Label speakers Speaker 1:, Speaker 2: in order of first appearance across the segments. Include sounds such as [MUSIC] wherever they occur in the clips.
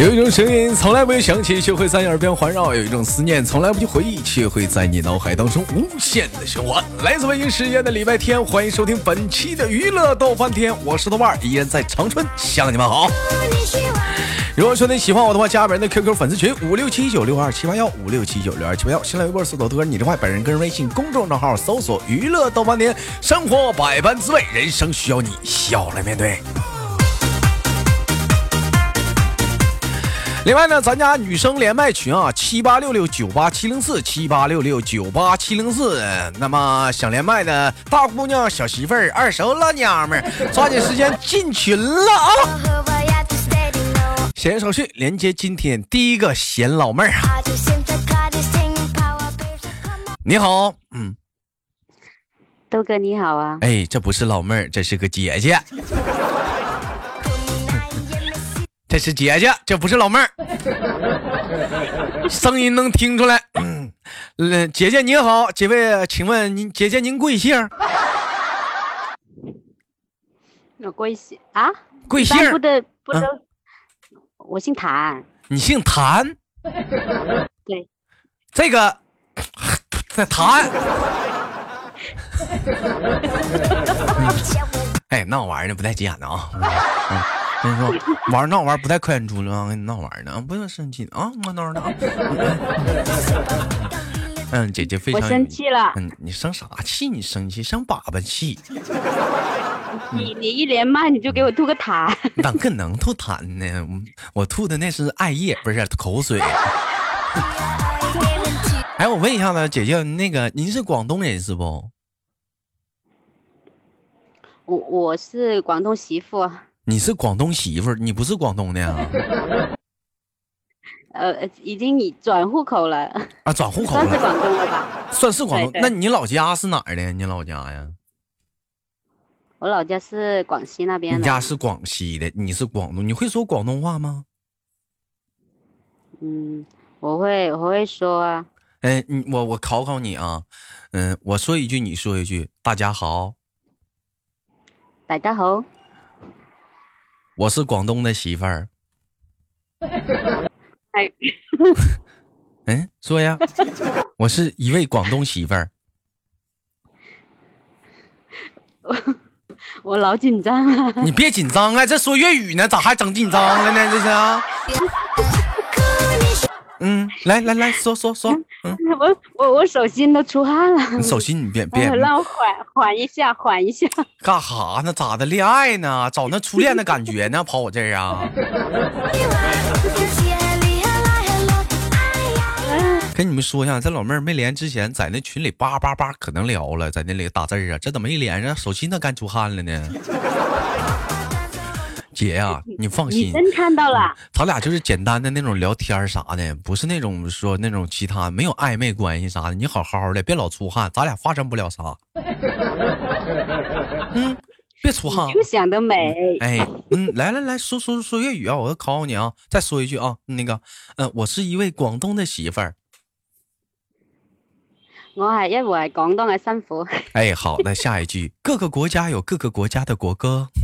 Speaker 1: 有一种声音从来不会响起，却会在你耳边环绕；有一种思念从来不去回忆，却会在你脑海当中无限的循环。来自北京时间的礼拜天，欢迎收听本期的娱乐逗翻天，我是豆瓣，依然在长春向你们好。[LAUGHS] 如果说你喜欢我的话，加本人的 QQ 粉丝群五六七九六二七八幺五六七九六二七八幺，新浪微博搜索哥你的话，本人个人微信公众账号搜索娱乐逗翻天，生活百般滋味，人生需要你笑来面对。另外呢，咱家女生连麦群啊，七八六六九八七零四，七八六六九八七零四。那么想连麦的大姑娘、小媳妇儿、二手老娘们儿，[LAUGHS] 抓紧时间进群了啊！闲言少叙，连接今天第一个闲老妹儿啊！你好，嗯，
Speaker 2: 豆哥你好啊！
Speaker 1: 哎，这不是老妹儿，这是个姐姐。这是姐姐，这不是老妹儿，[LAUGHS] 声音能听出来。嗯，姐姐您好，几位，请问您姐姐您贵姓？
Speaker 2: 我贵姓啊？
Speaker 1: 贵姓？
Speaker 2: 不得不得。我姓谭，
Speaker 1: 你姓谭？[LAUGHS]
Speaker 2: 对，
Speaker 1: 这个谭。[LAUGHS] 哎，那玩意儿呢不带急眼的啊！跟你说，玩闹玩不带快眼珠子啊！跟你闹玩呢，不用生气啊！慢叨的啊！嗯，姐姐非常。
Speaker 2: 我生气了。
Speaker 1: 嗯，你生啥气？你生气？生粑粑气？
Speaker 2: 你你一连麦你就给我吐个痰，
Speaker 1: 哪个能吐痰呢？我吐的那是艾叶，不是口水。哎，我问一下子，姐姐，那个您是广东人是不？
Speaker 2: 我我是广东媳妇。
Speaker 1: 你是广东媳妇儿，你不是广东的呀？[LAUGHS]
Speaker 2: 呃，已经你转户口了
Speaker 1: 啊，转户口
Speaker 2: 了，算是广东了吧？
Speaker 1: 算是广东。那你老家是哪儿的？你老家呀？
Speaker 2: 我老家是广西那边。
Speaker 1: 你家是广西的，你是广东，你会说广东话吗？
Speaker 2: 嗯，我会，我会说啊。
Speaker 1: 哎，你我我考考你啊，嗯，我说一句，你说一句，大家好。
Speaker 2: 大家好。
Speaker 1: 我是广东的媳妇儿。
Speaker 2: 哎。
Speaker 1: 嗯，[LAUGHS] 说呀，我是一位广东媳妇儿。[LAUGHS]
Speaker 2: 我老紧张了，
Speaker 1: 你别紧张啊！这说粤语呢，咋还整紧张了呢？这是啊。嗯，来来来说说说。嗯，
Speaker 2: 我我我手心都出汗了。
Speaker 1: 你手心你别别，
Speaker 2: 让我缓缓一下，缓一下。
Speaker 1: 干哈呢？咋的？恋爱呢？找那初恋的感觉呢？[LAUGHS] 跑我这儿啊？跟你们说一下，这老妹儿没连之前，在那群里叭叭叭可能聊了，在那里打字啊。这怎么一连上，手心都干出汗了呢？姐呀，你放心，
Speaker 2: 真看到了。
Speaker 1: 咱俩就是简单的那种聊天啥的，不是那种说那种其他没有暧昧关系啥的。你好好的，别老出汗，咱俩发生不了啥。[LAUGHS] 嗯，别出汗。
Speaker 2: 就想得美。
Speaker 1: 哎，嗯，来来来说说说粤语啊！我要考考你啊！再说一句啊，那个，嗯，我是一位广东的媳妇儿。
Speaker 2: 我系因为广东嘅辛苦。[LAUGHS]
Speaker 1: 哎，好，那下一句，各个国家有各个国家的国歌。[LAUGHS]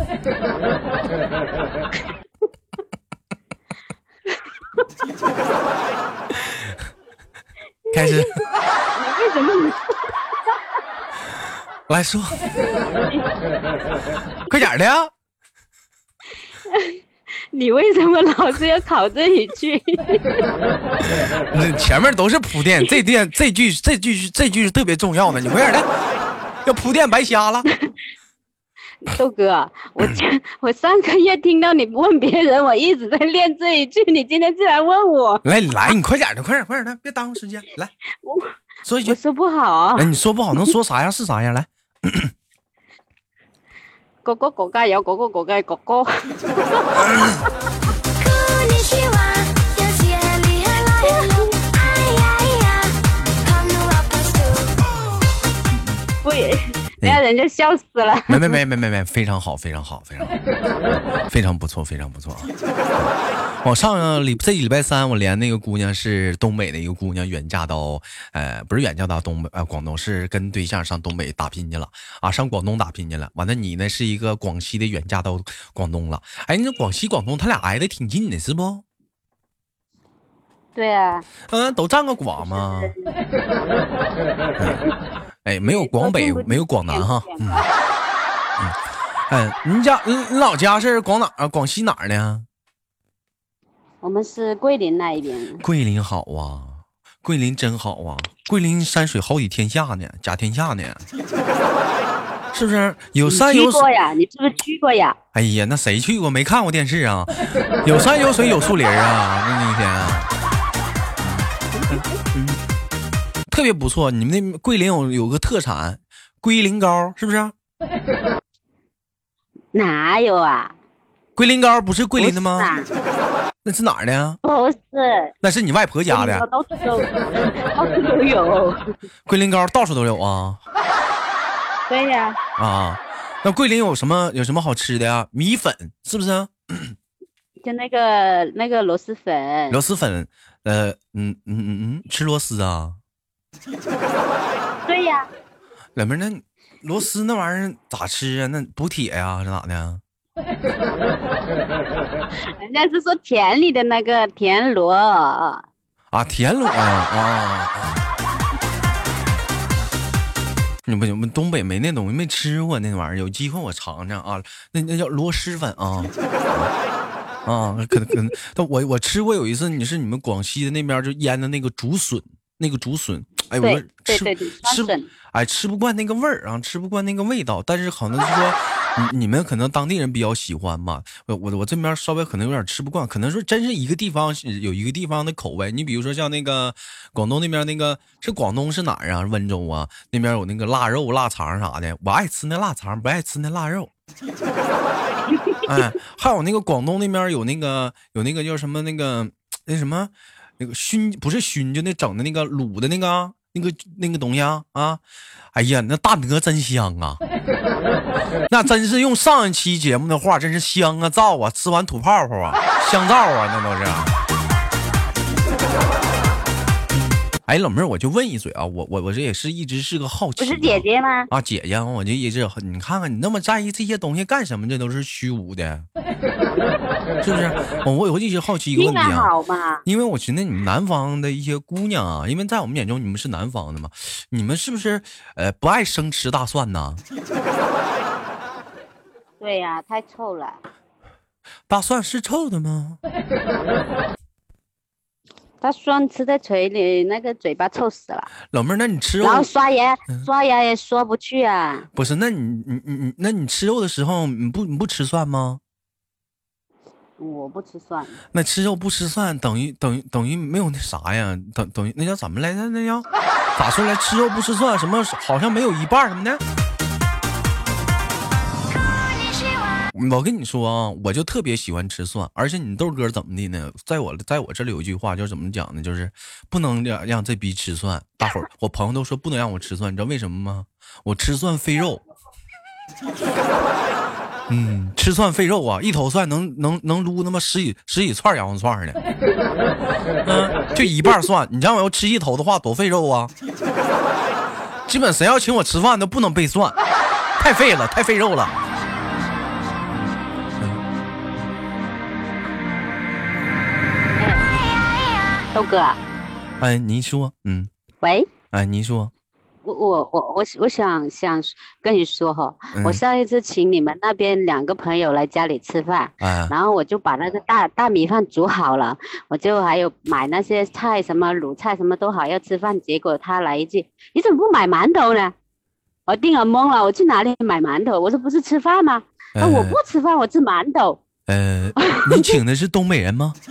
Speaker 1: 开始。我
Speaker 2: 为什么？[LAUGHS]
Speaker 1: 来说，快点的。
Speaker 2: 你为什么老是要考这一句？
Speaker 1: 那 [LAUGHS] 前面都是铺垫，这垫这句这句这句是特别重要的，你快点的，要铺垫白瞎了。[LAUGHS]
Speaker 2: 豆哥，我我上个月听到你问别人，我一直在练这一句，你今天竟然问我？
Speaker 1: 来来，你快点的，快点快点的，别耽误时间。来，
Speaker 2: 我
Speaker 1: 说一句，
Speaker 2: 说不好。
Speaker 1: 哎，你说不好，能说啥样是啥样？来。[COUGHS]
Speaker 2: 各个国家有各个国家的国歌。不也？人家人就笑死了。
Speaker 1: 没没没没没没，非常好，非常好，非常好，非常不错，非常不错。我上礼这礼拜三，我连那个姑娘是东北的一个姑娘，远嫁到呃，不是远嫁到东北呃广东，是跟对象上东北打拼去了啊，上广东打拼去了。完了，你呢是一个广西的远嫁到广东了。哎，你这广西广东他俩挨得挺近的，是不？
Speaker 2: 对啊，
Speaker 1: 嗯，都占个广嘛。哎，没有广北，没有广南哈。嗯嗯，哎，你家你你老家是广哪啊？广西哪儿呢？
Speaker 2: 我们是桂林那一边。
Speaker 1: 桂林好啊，桂林真好啊，桂林山水好比天下呢，甲天下呢。[LAUGHS] 是不是有山有
Speaker 2: 水呀？你是不是去过呀？
Speaker 1: 哎呀，那谁去过？没看过电视啊？有山有水有树林啊！那那天啊，嗯，特别不错。你们那桂林有有个特产龟苓膏，是不是？[LAUGHS]
Speaker 2: 哪有啊？
Speaker 1: 龟苓膏不是桂林的吗？那是哪儿的？
Speaker 2: 不是，
Speaker 1: 那是你外婆家的。
Speaker 2: 到处都，到处都有。[LAUGHS]
Speaker 1: 桂林糕到处都有啊。
Speaker 2: 对呀，
Speaker 1: 啊，那桂林有什么有什么好吃的呀？米粉是不是？[CLEARS THROAT]
Speaker 2: 就那个那个螺蛳粉。
Speaker 1: 螺蛳粉，呃，嗯嗯嗯嗯，吃螺丝啊？[LAUGHS]
Speaker 2: 对呀。
Speaker 1: 老妹儿，那螺丝那玩意儿咋吃啊？那补铁呀，是咋的？[LAUGHS]
Speaker 2: 人家是说田里的那个田螺。
Speaker 1: 啊，田螺啊啊。你不行，我们东北没那东西，没吃过那玩意儿。有机会我尝尝啊，那那叫螺蛳粉啊，啊，可能可能，但我我吃过有一次，你是你们广西的那边就腌的那个竹笋，那个竹笋，哎，我吃吃哎吃不惯那个味儿啊，吃不惯那个味道，但是可能是说。你你们可能当地人比较喜欢嘛，我我我这边稍微可能有点吃不惯，可能说真是一个地方有一个地方的口味。你比如说像那个广东那边那个是广东是哪儿啊？温州啊那边有那个腊肉、腊肠啥的，我爱吃那腊肠，不爱吃那腊肉。[LAUGHS] 哎，还有那个广东那边有那个有那个叫什么那个那什么那个熏不是熏就那整的那个卤的那个那个那个东西啊啊。哎呀，那大鹅真香啊！[LAUGHS] 那真是用上一期节目的话，真是香啊，燥啊，吃完吐泡泡啊，香皂啊，那都是。哎，老妹儿，我就问一嘴啊，我我我这也是一直是个好奇。
Speaker 2: 不是姐姐吗？
Speaker 1: 啊，姐姐，我就一直你看看你那么在意这些东西干什么？这都是虚无的，[LAUGHS] 是不是？我我我一直好奇一个问题啊，因为我寻思你们南方的一些姑娘啊，因为在我们眼中你们是南方的嘛，你们是不是呃不爱生吃大蒜呢？
Speaker 2: 对呀，太臭了。
Speaker 1: 大蒜是臭的吗？
Speaker 2: 大蒜，吃在嘴里，那个嘴巴臭死了。
Speaker 1: 老妹儿，那你吃肉，
Speaker 2: 然后刷牙，刷牙也刷不去啊。
Speaker 1: 不是，那你你你你，那你吃肉的时候，你不你不吃蒜吗？
Speaker 2: 我不吃蒜。
Speaker 1: 那吃肉不吃蒜，等于等于等于没有那啥呀？等等于那叫怎么来着？那叫咋说来？吃肉不吃蒜，什么好像没有一半什么的。我跟你说啊，我就特别喜欢吃蒜，而且你豆哥怎么的呢？在我在我这里有一句话，就怎么讲呢？就是不能让让这逼吃蒜。大伙儿，我朋友都说不能让我吃蒜，你知道为什么吗？我吃蒜费肉。嗯，吃蒜费肉啊，一头蒜能能能撸那么十几十几串羊肉串呢。[LAUGHS] 嗯，就一半蒜，你让我要吃一头的话，多费肉啊！基本谁要请我吃饭都不能备蒜，太费了，太费肉了。
Speaker 2: 豆哥，
Speaker 1: 哎，您说，嗯，
Speaker 2: 喂，
Speaker 1: 哎，您说，
Speaker 2: 我我我我我想想跟你说哈，我上一次请你们那边两个朋友来家里吃饭，哎，然后我就把那个大大米饭煮好了，我就还有买那些菜，什么卤菜什么都好要吃饭，结果他来一句，你怎么不买馒头呢？我定了懵了，我去哪里买馒头？我说不是吃饭吗？那我不吃饭，我吃馒头。
Speaker 1: 呃，你请的是东北人吗？[LAUGHS]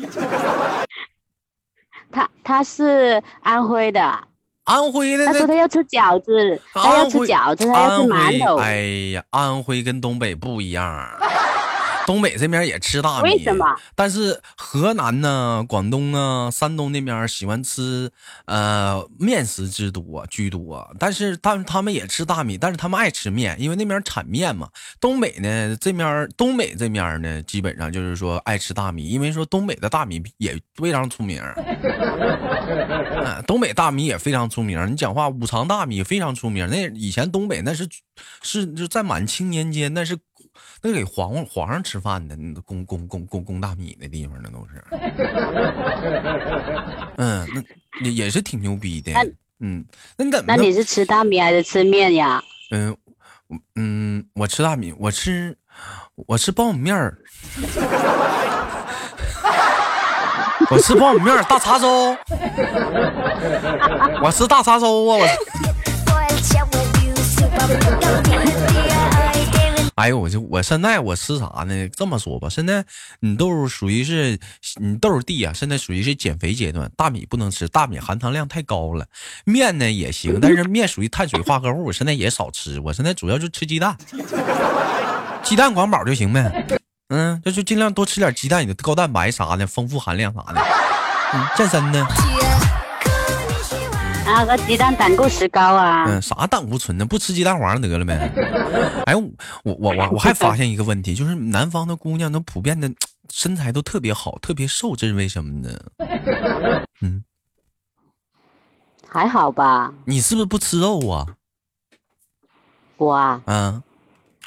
Speaker 2: 他他是安徽的，
Speaker 1: 安徽的。
Speaker 2: 他说他要吃饺子，他要吃饺子，他要吃馒头。
Speaker 1: 哎呀，安徽跟东北不一样。[LAUGHS] 东北这边也吃大米，
Speaker 2: 为什么？
Speaker 1: 但是河南呢、广东啊、山东那边喜欢吃呃面食之多居多。但是但他们也吃大米，但是他们爱吃面，因为那边产面嘛。东北呢这面东北这面呢基本上就是说爱吃大米，因为说东北的大米也非常出名。[LAUGHS] 东北大米也非常出名，你讲话五常大米非常出名。那以前东北那是是就在满清年间那是。那给皇皇上吃饭的，供供供供供大米的地方，那都是。嗯，那也也是挺牛逼的。嗯，那你怎么？
Speaker 2: 那你是吃大米还是吃面呀？
Speaker 1: 嗯，嗯，我吃大米，我吃我吃苞米面儿。我吃苞米面大碴粥，我吃大碴粥啊！我。哎呦，我就我现在我吃啥呢？这么说吧，现在你豆属于是你豆弟啊，现在属于是减肥阶段，大米不能吃，大米含糖量太高了。面呢也行，但是面属于碳水化合物，现在也少吃。我现在主要就吃鸡蛋，鸡蛋管饱就行呗。嗯，就就尽量多吃点鸡蛋，的高蛋白啥的，丰富含量啥的。嗯，健身呢？
Speaker 2: 啊，个鸡蛋胆固醇高啊。
Speaker 1: 嗯，啥胆固醇呢？不吃鸡蛋黄得了呗。哎，我我我我还发现一个问题，就是南方的姑娘都普遍的身材都特别好，特别瘦，这是为什么呢？
Speaker 2: 嗯，还好吧。
Speaker 1: 你是不是不吃肉啊？
Speaker 2: 我啊。嗯。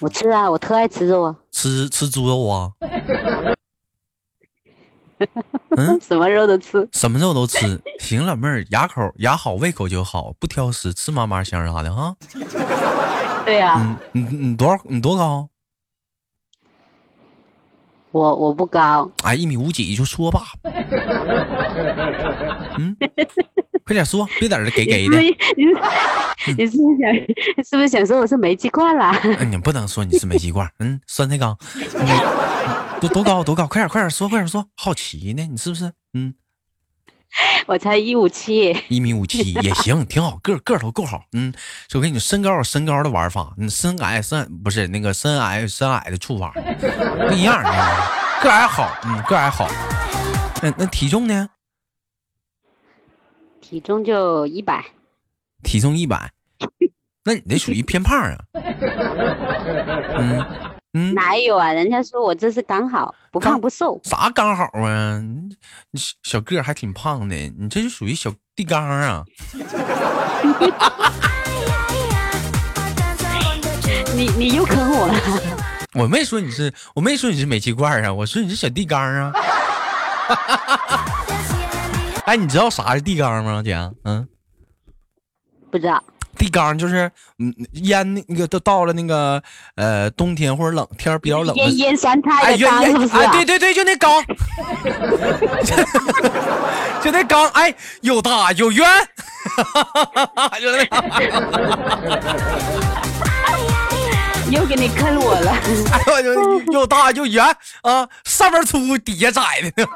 Speaker 2: 我吃啊，我特爱吃肉啊。
Speaker 1: 吃吃猪肉啊？[LAUGHS]
Speaker 2: 嗯，什么肉都吃，
Speaker 1: 什么肉都吃。行，老妹儿，牙口牙好，胃口就好，不挑食，吃嘛嘛香啥的哈。
Speaker 2: 对呀。
Speaker 1: 你你你多少？你多高？
Speaker 2: 我我不高。
Speaker 1: 哎，一米五几就说吧。嗯。[LAUGHS] 快点说，别在这给给的。
Speaker 2: 你 [LAUGHS] 你是不是想是不是想说我是煤气罐啦？
Speaker 1: 你不能说你是煤气罐。嗯，酸菜缸。多多高？多高？快点快点说，快点说。好奇呢，你是不是？嗯。
Speaker 2: 我才一五七。
Speaker 1: 一米五七也行，挺好，个个头够好。嗯，就给你身高有身高的玩法，你身矮身不是那个身矮身矮的处法不一样。个矮好，嗯，个矮好。那那体重呢？
Speaker 2: 体重就一百，
Speaker 1: 体重一百，[LAUGHS] 那你那属于偏胖啊？[LAUGHS] 嗯嗯，
Speaker 2: 哪有啊？人家说我这是刚好，不胖不瘦。
Speaker 1: 啥刚好啊？你小个还挺胖的，你这就属于小地缸啊！[LAUGHS]
Speaker 2: 你你又坑我了！
Speaker 1: 我没说你是，我没说你是煤气罐啊，我说你是小地缸啊！哎，你知道啥是地缸吗，姐？
Speaker 2: 嗯，不知道。
Speaker 1: 地缸就是，嗯，腌那个都到了那个呃冬天或者冷天比较冷，
Speaker 2: 腌腌酸菜的缸是不是？
Speaker 1: 哎，对对对，就那缸，[LAUGHS] 就那缸，哎，又大又圆，[LAUGHS] 就那。[LAUGHS]
Speaker 2: 又给你坑我了！
Speaker 1: 哎呦，又大又圆啊，上面粗底下窄的。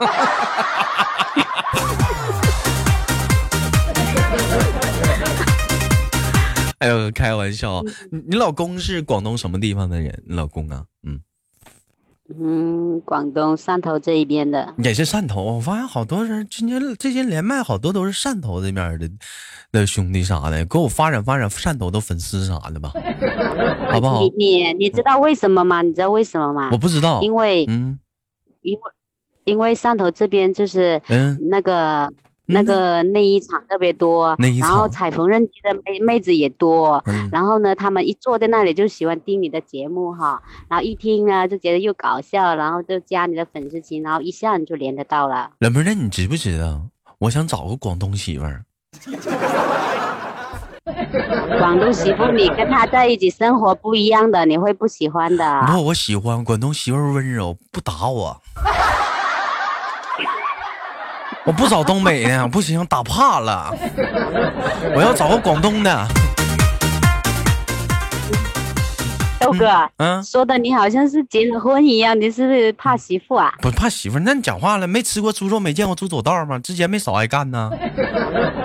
Speaker 1: 哎呦，开玩笑！你你老公是广东什么地方的人？你老公啊，
Speaker 2: 嗯嗯，广东汕头这一边的，
Speaker 1: 也是汕头。我发现好多人今天这些连麦，好多都是汕头这边的的兄弟啥的，给我发展发展汕头的粉丝啥的吧，[LAUGHS] 好不好？
Speaker 2: 你你你知道为什么吗？你知道为什么吗？
Speaker 1: 我不知道，
Speaker 2: 因为嗯，因为因为汕头这边就是嗯那个。那个内衣厂特别多，然后踩缝纫机的妹妹子也多，然后呢，他们一坐在那里就喜欢听你的节目哈，然后一听呢就觉得又搞笑，然后就加你的粉丝群，然后一下你就连得到了。
Speaker 1: 冷妹儿，那你知不知道？我想找个广东媳妇儿。[LAUGHS]
Speaker 2: 广东媳妇，你跟他在一起生活不一样的，你会不喜欢的。
Speaker 1: 不，我喜欢广东媳妇温柔，不打我。我不找东北的，不行，打怕了。[LAUGHS] 我要找个广东的。
Speaker 2: 豆哥，嗯，说的你好像是结了婚一样，你是不是怕媳妇啊？
Speaker 1: 不怕媳妇，那你讲话了，没吃过猪肉，没见过猪走道吗？之前没少挨干呢。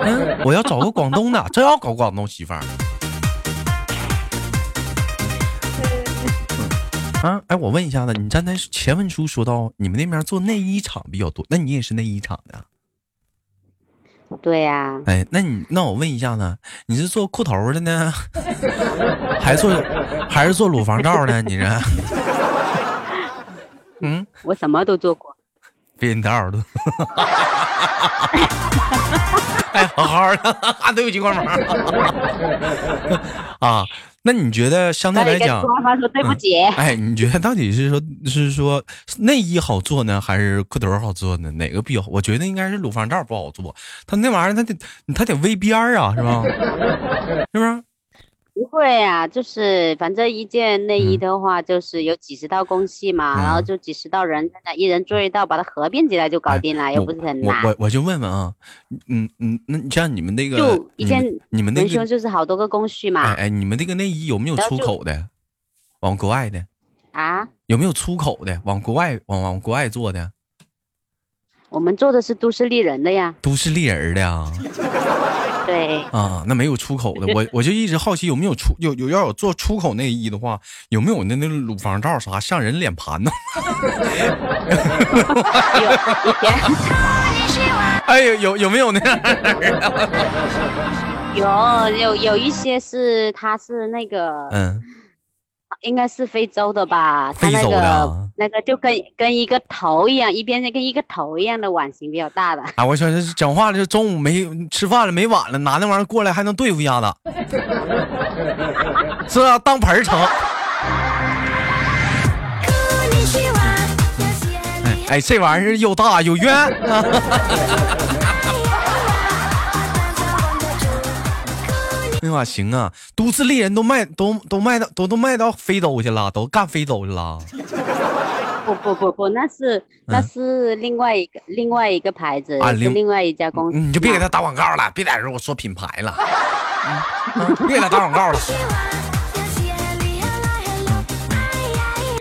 Speaker 1: 嗯，我要找个广东的，真要搞广东媳妇。啊，哎，我问一下子，你刚才前文书说到你们那边做内衣厂比较多，那你也是内衣厂的？
Speaker 2: 对呀。
Speaker 1: 哎，那你那我问一下子，你是做裤头的呢，[LAUGHS] 还是做还是做乳房罩的？你是？
Speaker 2: 嗯，我什么都做过。
Speaker 1: 避孕套都。[LAUGHS] 哎，好好的，对不起，关门。啊，那你觉得相对来讲，
Speaker 2: 说对不起。
Speaker 1: 哎，你觉得到底是说，[LAUGHS] 是说内衣好做呢，还是裤头好做呢？哪个比较好？我觉得应该是乳房罩不好做，它那玩意儿它得它得微边儿啊，是吧？[LAUGHS] 是不是？
Speaker 2: 不会啊，就是反正一件内衣的话，就是有几十道工序嘛，然后就几十道人，一人做一道，把它合并起来就搞定了，又不是很
Speaker 1: 难。我我我就问问啊，嗯嗯，那像你们那个，
Speaker 2: 就一件
Speaker 1: 你们那
Speaker 2: 个就是好多个工序嘛。
Speaker 1: 哎哎，你们那个内衣有没有出口的？往国外的？
Speaker 2: 啊？
Speaker 1: 有没有出口的？往国外往往国外做的？
Speaker 2: 我们做的是都市丽人的呀。
Speaker 1: 都市丽人的呀。
Speaker 2: 对
Speaker 1: 啊，那没有出口的，我我就一直好奇有没有出有有要有做出口内衣的话，有没有那那乳房罩啥像人脸盘呢？[LAUGHS] 哎有有有没有那样？
Speaker 2: 有有有一些是它是那个嗯。应该是非洲的吧，
Speaker 1: 非洲的，
Speaker 2: 那个就跟跟一个头一样，一边跟一个头一样的碗型比较大的。
Speaker 1: 啊，我说这讲话了，就中午没吃饭了，没碗了，拿那玩意儿过来还能对付一下子，[LAUGHS] 是啊，当盆儿盛。哎，这玩意儿又大又圆。[LAUGHS] 哎呀，行啊！都市丽人都卖，都都卖到，都都卖到非洲去了，都干非洲去了。
Speaker 2: 不不不不，那是那是另外一个另外一个牌子，是另外一家公司。
Speaker 1: 你就别给他打广告了，别在这我说品牌了，别给他打广告了。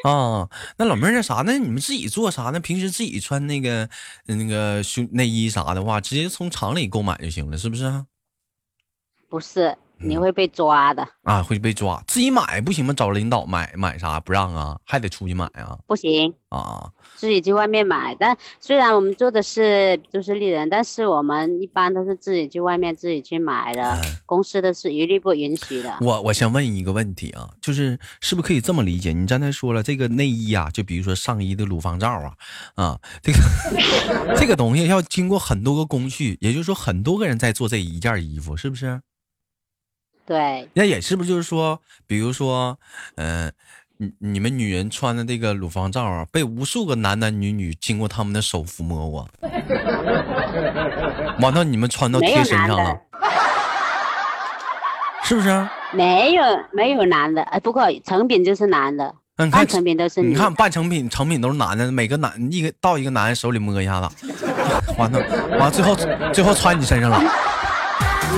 Speaker 1: 啊，那老妹儿那啥，那你们自己做啥？呢平时自己穿那个那个胸内衣啥的话，直接从厂里购买就行了，是不是？
Speaker 2: 不是。你会被抓的
Speaker 1: 啊！会被抓，自己买不行吗？找领导买买啥不让啊？还得出去买啊？
Speaker 2: 不行
Speaker 1: 啊！
Speaker 2: 自己去外面买。但虽然我们做的是就是丽人，但是我们一般都是自己去外面自己去买的。公司的是一律不允许的。
Speaker 1: 我我想问一个问题啊，就是是不是可以这么理解？你刚才说了这个内衣啊，就比如说上衣的乳房罩啊，啊，这个 [LAUGHS] 这个东西要经过很多个工序，也就是说很多个人在做这一件衣服，是不是？
Speaker 2: 对，
Speaker 1: 那也是不是就是说，比如说，嗯，你你们女人穿的这个乳房罩啊，被无数个男男女女经过他们的手抚摸过，完了你们穿到贴身上了，是不是？[LAUGHS]
Speaker 2: 没有没有男的，哎，不过成品就是男的，半成品都是。
Speaker 1: 你看半成品成品都是男的，每个男一个到一个男人手里摸一下子，[LAUGHS] 完了完了最后最后穿你身上了。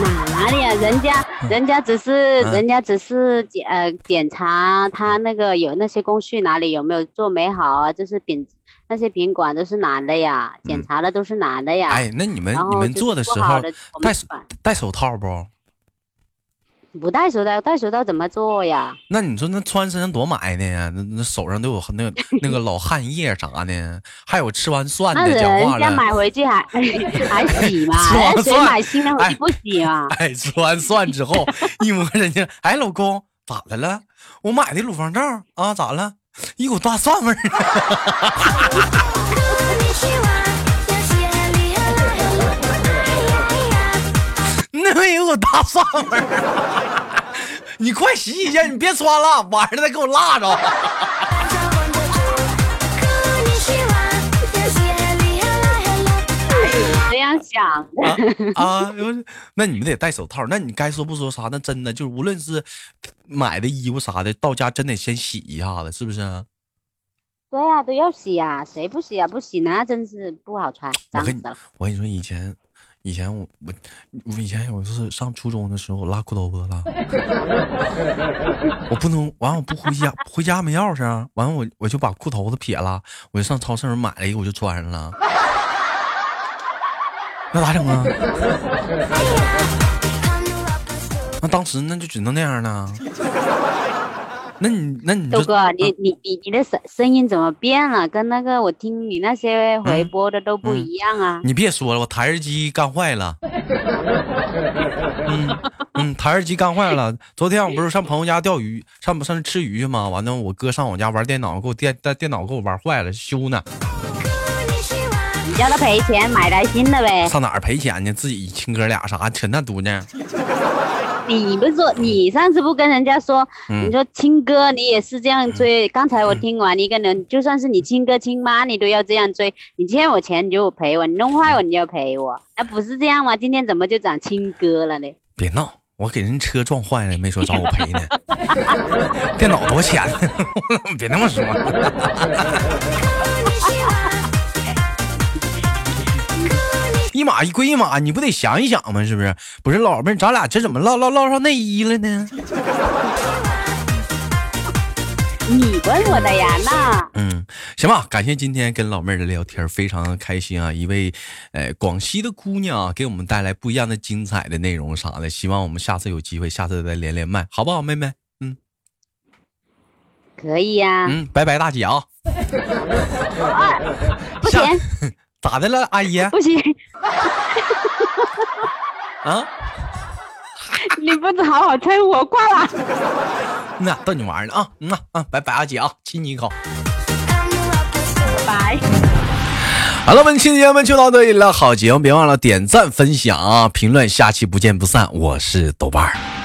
Speaker 2: 哪里啊？人家人家只是人家只是检呃检查他那个有那些工序哪里有没有做没好啊？就是品那些品管都是男的呀，检查的都是男的呀。
Speaker 1: 哎，那你们你们做的时候戴戴手套不？
Speaker 2: 不戴手套，戴手套怎么做呀？
Speaker 1: 那你说那穿身上多埋汰呀？那那手上都有那个那个老汗液啥的，还有吃完蒜的。那
Speaker 2: 人家买回去还 [LAUGHS] 还洗吗？谁买新的回去不洗啊？
Speaker 1: 哎，吃完蒜之后 [LAUGHS] 一摸人家，哎，老公咋的了？我买的乳房罩啊，咋了？一股大蒜味儿。[LAUGHS] 没有大蒜味儿，你快洗洗去，你别穿了，晚上再给我辣着。
Speaker 2: 这样想
Speaker 1: 的啊？那你们得戴手套。那你该说不说啥？那真的就是无论是买的衣服啥的，到家真得先洗一下子，是不是？
Speaker 2: 对呀，都要洗呀，谁不洗啊？不洗那真是不好穿，脏死了。
Speaker 1: 我跟你说，以前。以前我我我以前有一次上初中的时候拉裤头子了，[LAUGHS] 我不能完我不回家回家没钥匙啊，完我我就把裤头子撇了，我就上超市买了一个我就穿上了，那咋整啊？[LAUGHS] 那当时那就只能那样呢。那你那你
Speaker 2: 豆哥，你你你你的声声音怎么变了？跟那个我听你那些回播的都不一样啊！
Speaker 1: 你别说了，我台式机干坏了。嗯嗯，台式机干坏了。昨天我不是上朋友家钓鱼，上不上吃鱼去吗？完了，我哥上我家玩电脑，给我电带电脑给我玩坏了，修呢。
Speaker 2: 你叫他赔钱买台新的呗。
Speaker 1: 上哪儿赔钱呢？自己亲哥俩啥扯那犊呢？
Speaker 2: 你 [LAUGHS] 不是说你上次不跟人家说，你说亲哥你也是这样追？刚才我听完一个人，就算是你亲哥亲妈，你都要这样追。你欠我钱你就赔我，你弄坏我你就赔我，那不是这样吗？今天怎么就长亲哥了呢？
Speaker 1: 别闹，我给人车撞坏了，没说找我赔呢。[LAUGHS] 电脑多少钱？[LAUGHS] 别那么说。一码一归一码，你不得想一想吗？是不是？不是老妹儿，咱俩这怎么唠唠唠上内衣了呢？[LAUGHS]
Speaker 2: 你管我的呀？那
Speaker 1: 嗯，行吧。感谢今天跟老妹儿的聊天，非常开心啊！一位呃广西的姑娘给我们带来不一样的精彩的内容啥的。希望我们下次有机会，下次再连连麦，好不好，妹妹？嗯，
Speaker 2: 可以呀。
Speaker 1: 嗯，拜拜，大姐啊。[LAUGHS]
Speaker 2: 不行。
Speaker 1: 咋的了，阿姨？
Speaker 2: 不行。[LAUGHS]
Speaker 1: 啊！
Speaker 2: 你不好好吹我挂了。
Speaker 1: 那逗你玩呢啊！嗯啊啊！拜拜，阿姐啊，亲你一口。
Speaker 2: 拜。
Speaker 1: 好了，本期节目就到这里了。好节目，别忘了点赞、分享、评论。下期不见不散。我是豆瓣儿。